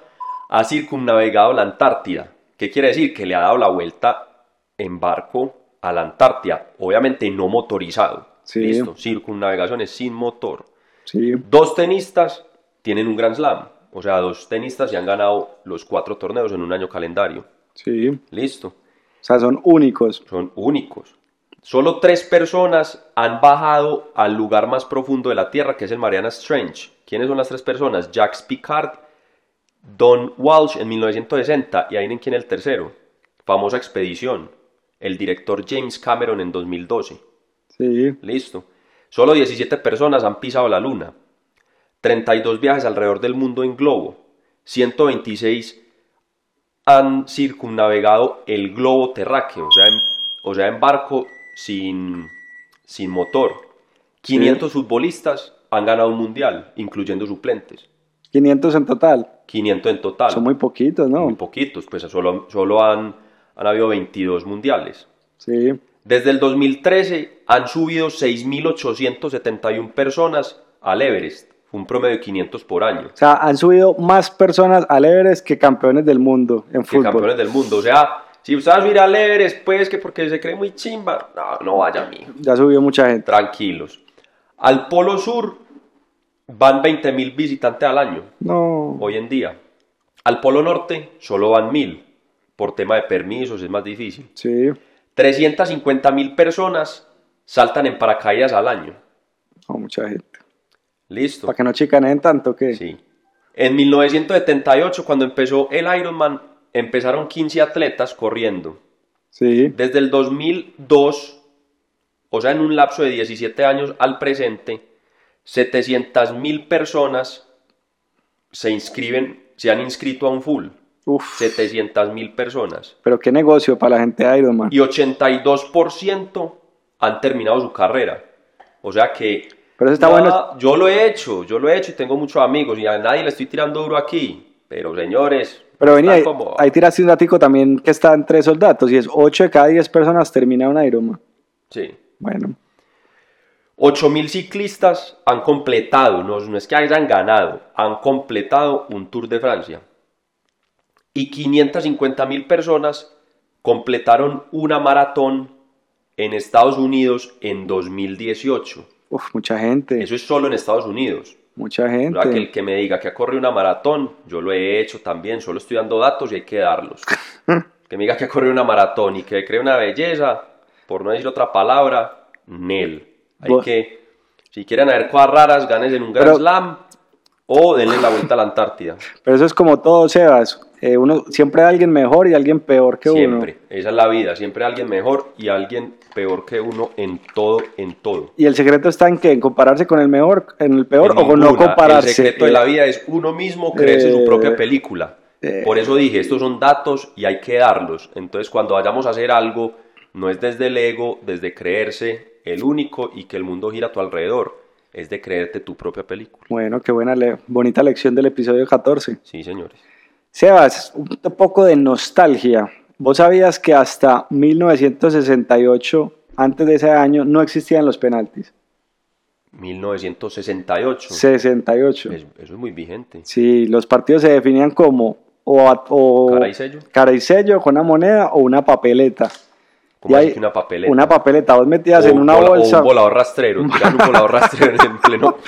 ha circumnavegado la Antártida. ¿Qué quiere decir? Que le ha dado la vuelta en barco a la Antártida. Obviamente no motorizado.
Sí.
Listo. Circunnavegaciones sin motor.
Sí,
Dos tenistas tienen un Grand Slam. O sea, dos tenistas se han ganado los cuatro torneos en un año calendario.
sí. O
Listo.
sea, son únicos.
Son únicos. Solo tres personas han bajado al lugar más profundo de la Tierra, que es el Mariana Trench. ¿Quiénes son las tres personas? Jacques Picard, Don Walsh en 1960 y adivinen quién es el tercero. Famosa expedición. El director James Cameron en 2012.
Sí,
Listo. Solo 17 personas han pisado la Luna. 32 viajes alrededor del mundo en globo. 126 han circunnavegado el globo terráqueo, o sea, en, o sea, en barco sin, sin motor. 500 futbolistas han ganado un mundial, incluyendo suplentes.
500 en total.
500 en total.
Son muy poquitos, ¿no?
Muy poquitos, pues solo, solo han, han habido 22 mundiales.
Sí,
Desde el 2013 han subido 6.871 personas al Everest. Un promedio de 500 por año.
o sea, han subido más personas al Everest que campeones del mundo en
Que
fútbol.
campeones del mundo. O sea, si usted va a subir al Everest, pues que porque se cree muy chimba. No, no vaya, mijo.
Ya subió mucha gente.
Tranquilos. Al Polo Sur van 20.000 visitantes al año,
No,
hoy en día. Al Polo Norte solo van 1.000. Por tema de permisos es más difícil.
sí,
350.000 personas saltan en paracaídas al año.
no, mucha gente.
Listo.
Para que no chicaneen tanto que.
Sí. En 1978, cuando empezó el Ironman, empezaron 15 atletas corriendo.
Sí,
Desde el 2002, o sea, en un lapso de 17 años al presente, 700.000 personas se inscriben, se han inscrito a un full.
Uf,
700.000 personas.
pero qué negocio para la gente de Ironman.
Y 82% han terminado su carrera. O sea que
Pero eso está bueno.
yo lo he hecho, yo lo he hecho y tengo muchos amigos y a nadie le estoy tirando duro aquí. Pero señores,
Pero venía, ahí,
como-
ahí tiraste un datico también que está entre esos datos y es 8 de cada 10 personas termina un Ironman.
Sí.
Bueno,
8.000 ciclistas han completado, no, no es que hayan ganado, han completado un Tour de Francia. Y 550.000 personas completaron una maratón en Estados Unidos en 2018.
uf, mucha gente,
Eso es solo en Estados Unidos.
mucha
sea, que
gente.
el que me diga que ha corrido una maratón, yo lo he hecho también, solo estoy dando datos y hay que darlos. que me diga que ha corrido una maratón y que cree una belleza, por no decir otra palabra, Nel. Hay
Bu-
que, si quieren ver cosas raras, ganes en un Grand
Pero-
Slam o denle la vuelta a la Antártida.
Pero eso es como todo, Sebas. Eh, uno, siempre hay alguien mejor y alguien peor que
Siempre.
uno.
Esa es la vida. Siempre alguien mejor y alguien peor que uno en todo, en todo.
Y el secreto está en que en compararse con el mejor, en el peor
En
o con no compararse.
El secreto de la vida es uno mismo creerse
Eh,
su propia película.
eh.
Por eso dije, estos son datos y hay que darlos. Entonces, cuando vayamos a hacer algo, no es desde el ego, desde creerse el único y que el mundo gira a tu alrededor. Es de creerte tu propia película.
Bueno, qué buena, le- bonita lección del episodio 14.
Sí, señores.
Sebas, un poco de nostalgia. ¿Vos sabías que hasta 1968, antes de ese año, no existían los penaltis?
1968.
68.
Es- eso es muy vigente.
Sí, los partidos se definían como o, o
Cara y sello.
cara y sello con una moneda o una papeleta.
Como
hay
una papeleta.
Una papeleta, vos metías
O
en
un
una
vola-
bolsa
O un volador rastrero. Tirar un volador rastrero en pleno.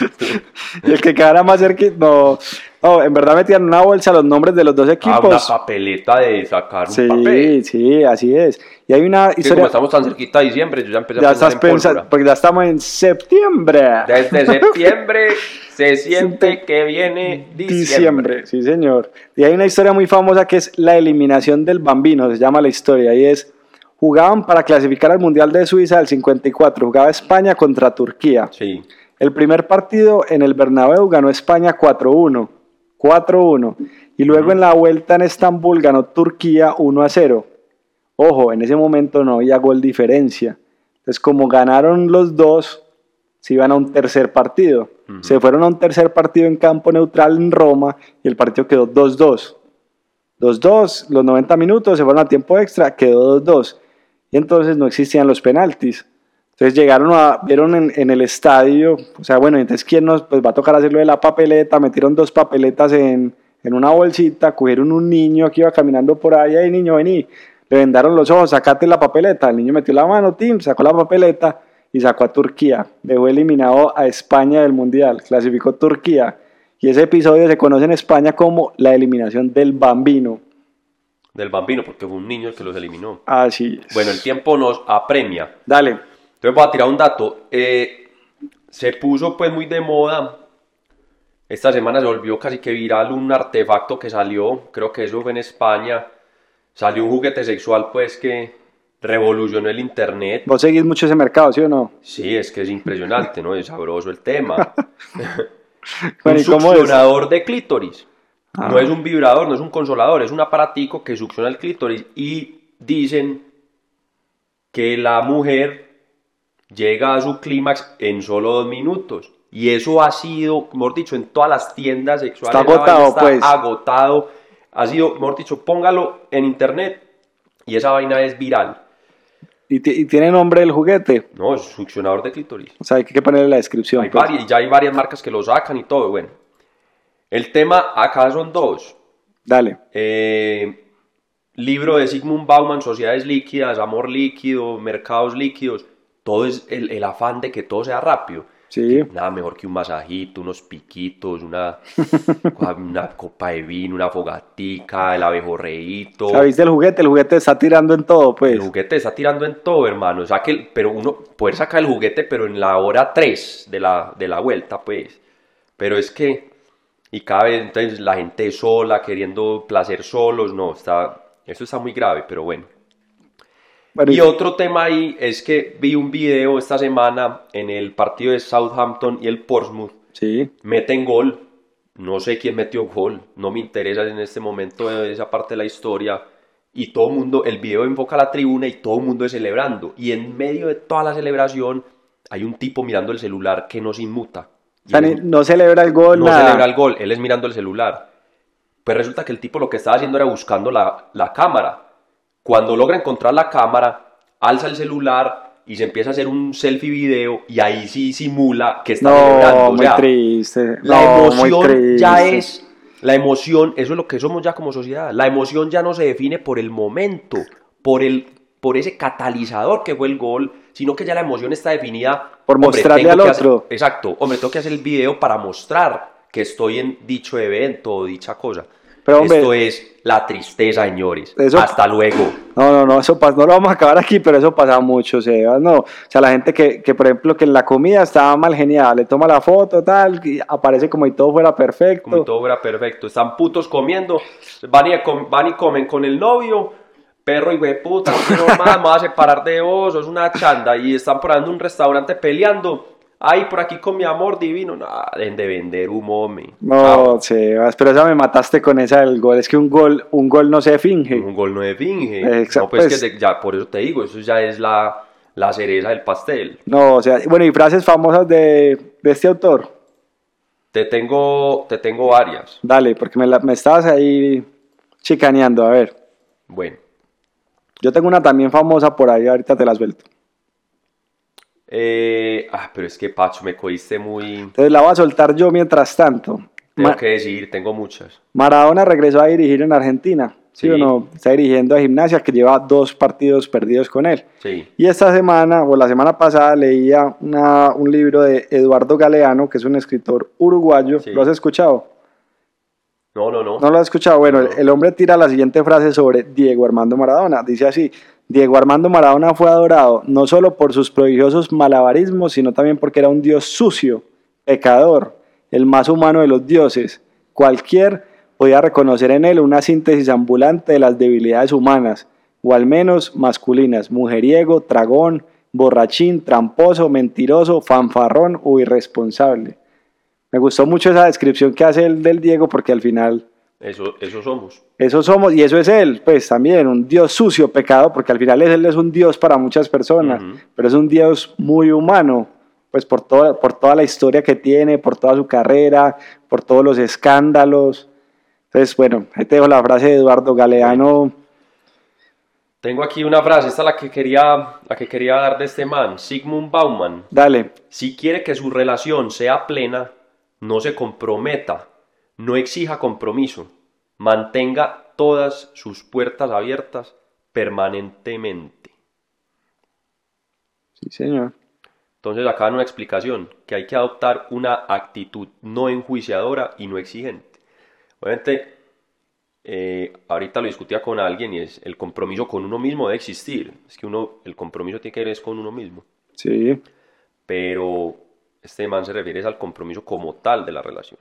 y el que quedara más cerquita, no, no, en verdad metían en una bolsa los nombres de los dos
Ah, una
equipos.
papeleta de sacar un
sí,
papel.
sí, así es. Y hay una
Que como
historia,
estamos tan cerquita de diciembre, yo ya empecé
ya
a pensar
estás
en
pensando, porque ya estamos en septiembre.
Desde septiembre se siente que viene diciembre.
Diciembre, sí señor. Y hay una historia muy famosa que es la eliminación del bambino, se llama la historia, y es, jugaban para clasificar al Mundial de Suiza del 54, jugaba España contra Turquía.
Sí.
El primer partido en el Bernabéu ganó España 4-1, 4-1, y luego en la vuelta en Estambul ganó Turquía 1-0. Ojo, en ese momento no había gol diferencia. Entonces, como ganaron los dos, se iban a un tercer partido. Se fueron a un tercer partido en campo neutral en Roma y el partido quedó 2-2. 2-2, los 90 minutos, se fueron a tiempo extra, quedó 2-2. Y entonces no existían los penaltis. Entonces llegaron a, vieron en, el estadio, o sea, bueno, entonces quién nos, pues va a tocar hacerlo de la papeleta, metieron dos papeletas en, en una bolsita, cogieron un niño que iba caminando por ahí, ahí niño, vení, le vendaron los ojos, sacate la papeleta, el niño metió la mano, Tim, sacó la papeleta y sacó a Turquía, dejó eliminado a España del Mundial, clasificó Turquía, y ese episodio se conoce en España como la eliminación del bambino,
Del bambino, porque fue un niño el que los eliminó.
así es.
Bueno, el tiempo nos apremia.
Dale,
Entonces voy a tirar un dato. Eh, se puso pues muy de moda. Esta semana se volvió casi que viral un artefacto que salió, creo que eso fue en España. Salió un juguete sexual pues que revolucionó el internet.
vos seguís mucho ese mercado, ¿sí o no?
Sí, es que es impresionante, ¿no? Es sabroso el tema.
Bueno,
un
¿y cómo es?
succionador de clítoris.
Ah.
No es un vibrador, no es un consolador, es un aparatico que succiona el clítoris y dicen que la mujer llega a su clímax en solo dos minutos. Y eso ha sido, mejor dicho, en todas las tiendas sexuales.
Está agotado,
está
pues.
agotado. Ha sido, mejor dicho, póngalo en internet y esa vaina es viral.
¿Y, ti- y tiene nombre el juguete?
No, es succionador de clítoris.
O sea, hay que ponerle la descripción.
Hay
pues.
varias, ya hay varias marcas que lo sacan y todo, bueno. El tema acá son dos.
Dale.
Eh, libro de Sigmund Bauman, Sociedades Líquidas, Amor Líquido, Mercados Líquidos. Todo es el, el afán de que todo sea rápido.
Sí.
Nada mejor que un masajito, unos piquitos, una, una copa de vino, una fogatica, el abejorreíto.
¿Sabéis del juguete? El juguete está tirando en todo, pues.
El juguete está tirando en todo, hermano. Saque el- pero uno poder sacar el juguete, pero en la hora 3 de la, de la vuelta, pues. Pero es que, y cada vez entonces la gente sola, queriendo placer solos, no, está, eso está muy grave, pero bueno.
Bueno,
Y otro tema ahí es que vi un video esta semana en el partido de Southampton y el Portsmouth.
Sí.
Meten gol. No sé quién metió gol. No me interesa en este momento esa parte de la historia. Y todo el mundo, el video enfoca a la tribuna y todo el mundo es celebrando. Y en medio de toda la celebración hay un tipo mirando el celular que no se inmuta.
O sea, no celebra el gol,
no
nada.
celebra el gol, él es mirando el celular. Pues resulta que el tipo lo que estaba haciendo era buscando la, la cámara. Cuando logra encontrar la cámara, alza el celular y se empieza a hacer un selfie video y ahí sí simula que está celebrando.
No,
O
muy
sea,
triste.
la
No, muy
emoción ya es, la emoción, eso es lo que somos ya como sociedad. La emoción ya no se define por el momento, por el por ese catalizador que fue el gol, sino que ya la emoción está definida
Por mostrarle
tengo
al
que hacer-
otro.
exacto, hombre, tengo que hacer el video para mostrar que estoy en dicho evento o dicha cosa.
Pero, hombre,
Esto es la tristeza, señores.
Eso-
Hasta luego.
No, no, no, eso no lo vamos a acabar aquí, pero eso pasa mucho, Sebas, no. O sea, la gente que, que, por ejemplo, que en la comida estaba mal genial, le toma la foto, tal, y aparece como si todo fuera perfecto.
Como todo era perfecto. Están putos comiendo. Van y, van y comen con el novio. Perro y puta, no más, me voy a separar de vos, sos una chanda. Y están por ahí en un restaurante peleando. Ay, por aquí con mi amor divino. Nada, de vender humo, me.
No, Sebas, pero esa me mataste con esa del gol. Es que un gol, un gol no se finge.
Un gol no es finge.
Exacto,
No, pues,
pues-
que te- ya, por eso te digo, eso ya es la, la cereza del pastel.
No, o sea, bueno, y frases famosas de, de este autor.
Te tengo, te tengo varias.
Dale, porque me, la- me estabas ahí chicaneando, a ver.
Bueno.
Yo tengo una también famosa por ahí, ahorita te la suelto.
Eh, ah, pero es que Pacho, me cogiste muy...
Entonces la voy a soltar yo mientras tanto.
Tengo
Ma-
que decir, tengo muchas.
Maradona regresó a dirigir en Argentina. ¿Sí,
Sí.
o no? Está dirigiendo a Gimnasia, que lleva dos partidos perdidos con él.
Sí.
Y esta semana, o la semana pasada, leía una- un libro de Eduardo Galeano, que es un escritor uruguayo.
Sí.
¿Lo has escuchado?
No, no, no.
¿No lo has escuchado? Bueno, el, hombre tira la siguiente frase sobre Diego Armando Maradona. Dice así, Diego Armando Maradona fue adorado no solo por sus prodigiosos malabarismos, sino también porque era un dios sucio, pecador, el más humano de los dioses. Cualquier podía reconocer en él una síntesis ambulante de las debilidades humanas, o al menos masculinas, mujeriego, tragón, borrachín, tramposo, mentiroso, fanfarrón o irresponsable. Me gustó mucho esa descripción que hace el del Diego porque al final
Eso, eso somos.
eso somos y eso es él, pues también un Dios sucio, pecado, porque al final es- él es un Dios para muchas personas, pero es un Dios muy humano, pues por toda, por toda la historia que tiene, por toda su carrera, por todos los escándalos. Entonces, bueno, ahí te dejo la frase de Eduardo Galeano.
Tengo aquí una frase, esta es la que quería, la que quería dar de este man, Sigmund Bauman.
Dale,
Si quiere que su relación sea plena, no se comprometa, no exija compromiso, mantenga todas sus puertas abiertas permanentemente.
sí señor.
Entonces acá dan una explicación, que hay que adoptar una actitud no enjuiciadora y no exigente. Obviamente, eh, ahorita lo discutía con alguien y es el compromiso con uno mismo debe existir. Es que uno, el compromiso tiene que ver es con uno mismo.
Sí,
Pero este man se refiere es al compromiso como tal de la relación.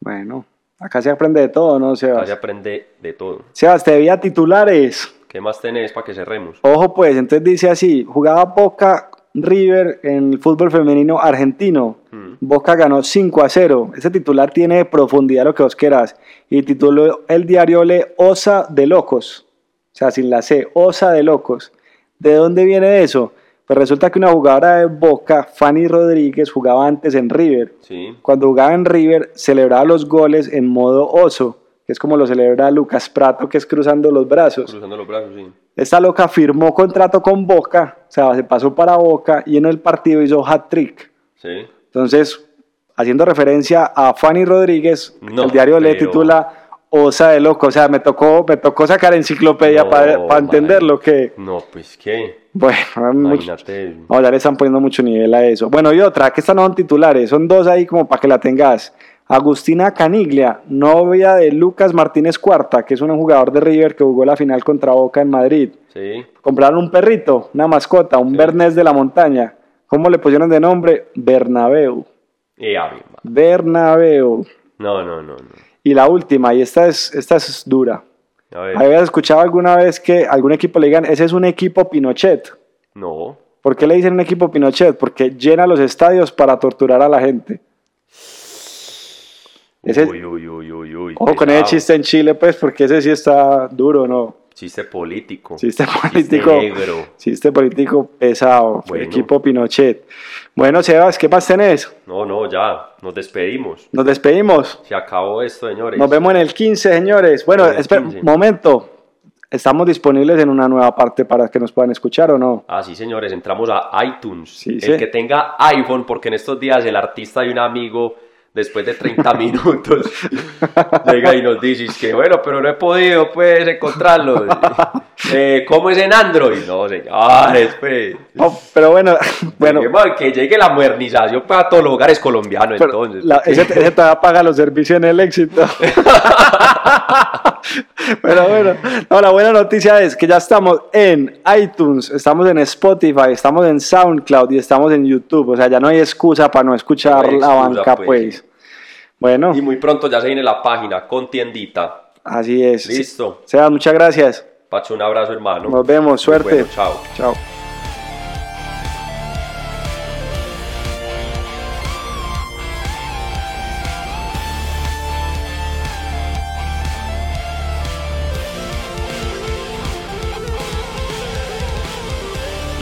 bueno, acá se aprende de todo, ¿no,
Acá se
Sebas?
aprende de todo.
Sebas, te debía titulares.
¿Qué más tenés para que cerremos?
Ojo pues, entonces dice así, jugaba Boca River en el fútbol femenino argentino.
Mm.
Boca ganó 5 a 0. Ese titular tiene profundidad lo que vos quieras. Y tituló el diario Le Osa de Locos. O sea, sin la C, Osa de Locos. ¿De dónde viene eso? Pues resulta que una jugadora de Boca, Fanny Rodríguez, jugaba antes en River.
Sí,
Cuando jugaba en River, celebraba los goles en modo oso, que es como lo celebra Lucas Prato, que es cruzando los brazos.
cruzando los brazos, sí.
Esta loca firmó contrato con Boca, o sea, se pasó para Boca y en el partido hizo hat-trick.
Sí.
Entonces, haciendo referencia a Fanny Rodríguez,
No,
el diario le
pero-
titula Osa de Loco. O sea, me tocó, me tocó sacar enciclopedia
No,
para, para entender lo que.
No, pues qué.
Bueno, mucho-
Imagínate.
no, ya le están poniendo mucho nivel a eso. Bueno, y otra, que estas no son titulares, son dos ahí como para que la tengas. Agustina Caniglia, novia de Lucas Martínez Cuarta, que es un jugador de River que jugó la final contra Boca en Madrid.
Sí.
Compraron un perrito, una mascota, un
Sí.
Bernés de la montaña. ¿Cómo le pusieron de nombre? Bernabeu.
Man.
Bernabeu.
No, no, no, no.
Y la última, y esta es, esta es dura. ¿Habías escuchado alguna vez que algún equipo le digan, ese es un equipo Pinochet?
No.
¿Por qué le dicen un equipo Pinochet? Porque llena los estadios para torturar a la gente. Ese-
Uy, uy, uy, uy, uy.
Ojo con ese chiste en Chile, pues, porque ese sí está duro, ¿no?
Chiste político.
Chiste político.
negro.
Chiste político pesado.
Bueno.
Equipo Pinochet. Bueno, Sebas, ¿qué más tenés?
No, no, ya. Nos despedimos.
Nos despedimos.
Se acabó esto, señores.
Nos vemos en el 15, señores. Bueno, espera,
15.
momento. ¿Estamos disponibles en una nueva parte para que nos puedan escuchar o no?
Ah, sí, señores, entramos a iTunes.
Sí,
el
sí.
que tenga iPhone, porque en estos días el artista y un amigo, después de 30 minutos, llega y nos dice es que, bueno, pero no he podido, pues, encontrarlo. Eh, ¿Cómo es en Android? No, señores, pues.
No, pero bueno, bueno.
Que llegue la modernización para todos los hogares colombianos,
pero
entonces.
la- ese, ese todavía paga los servicios en el éxito. Pero bueno, no, la buena noticia es que ya estamos en iTunes, estamos en Spotify, estamos en SoundCloud y estamos en YouTube. O sea, ya no hay excusa para no escuchar
No
la banca,
pues.
pues. Bueno,
Y muy pronto ya se viene la página con tiendita.
así es.
Listo.
Sebas, muchas gracias.
Pacho, un abrazo, hermano.
Nos vemos, suerte.
Bueno, chao.
Chao.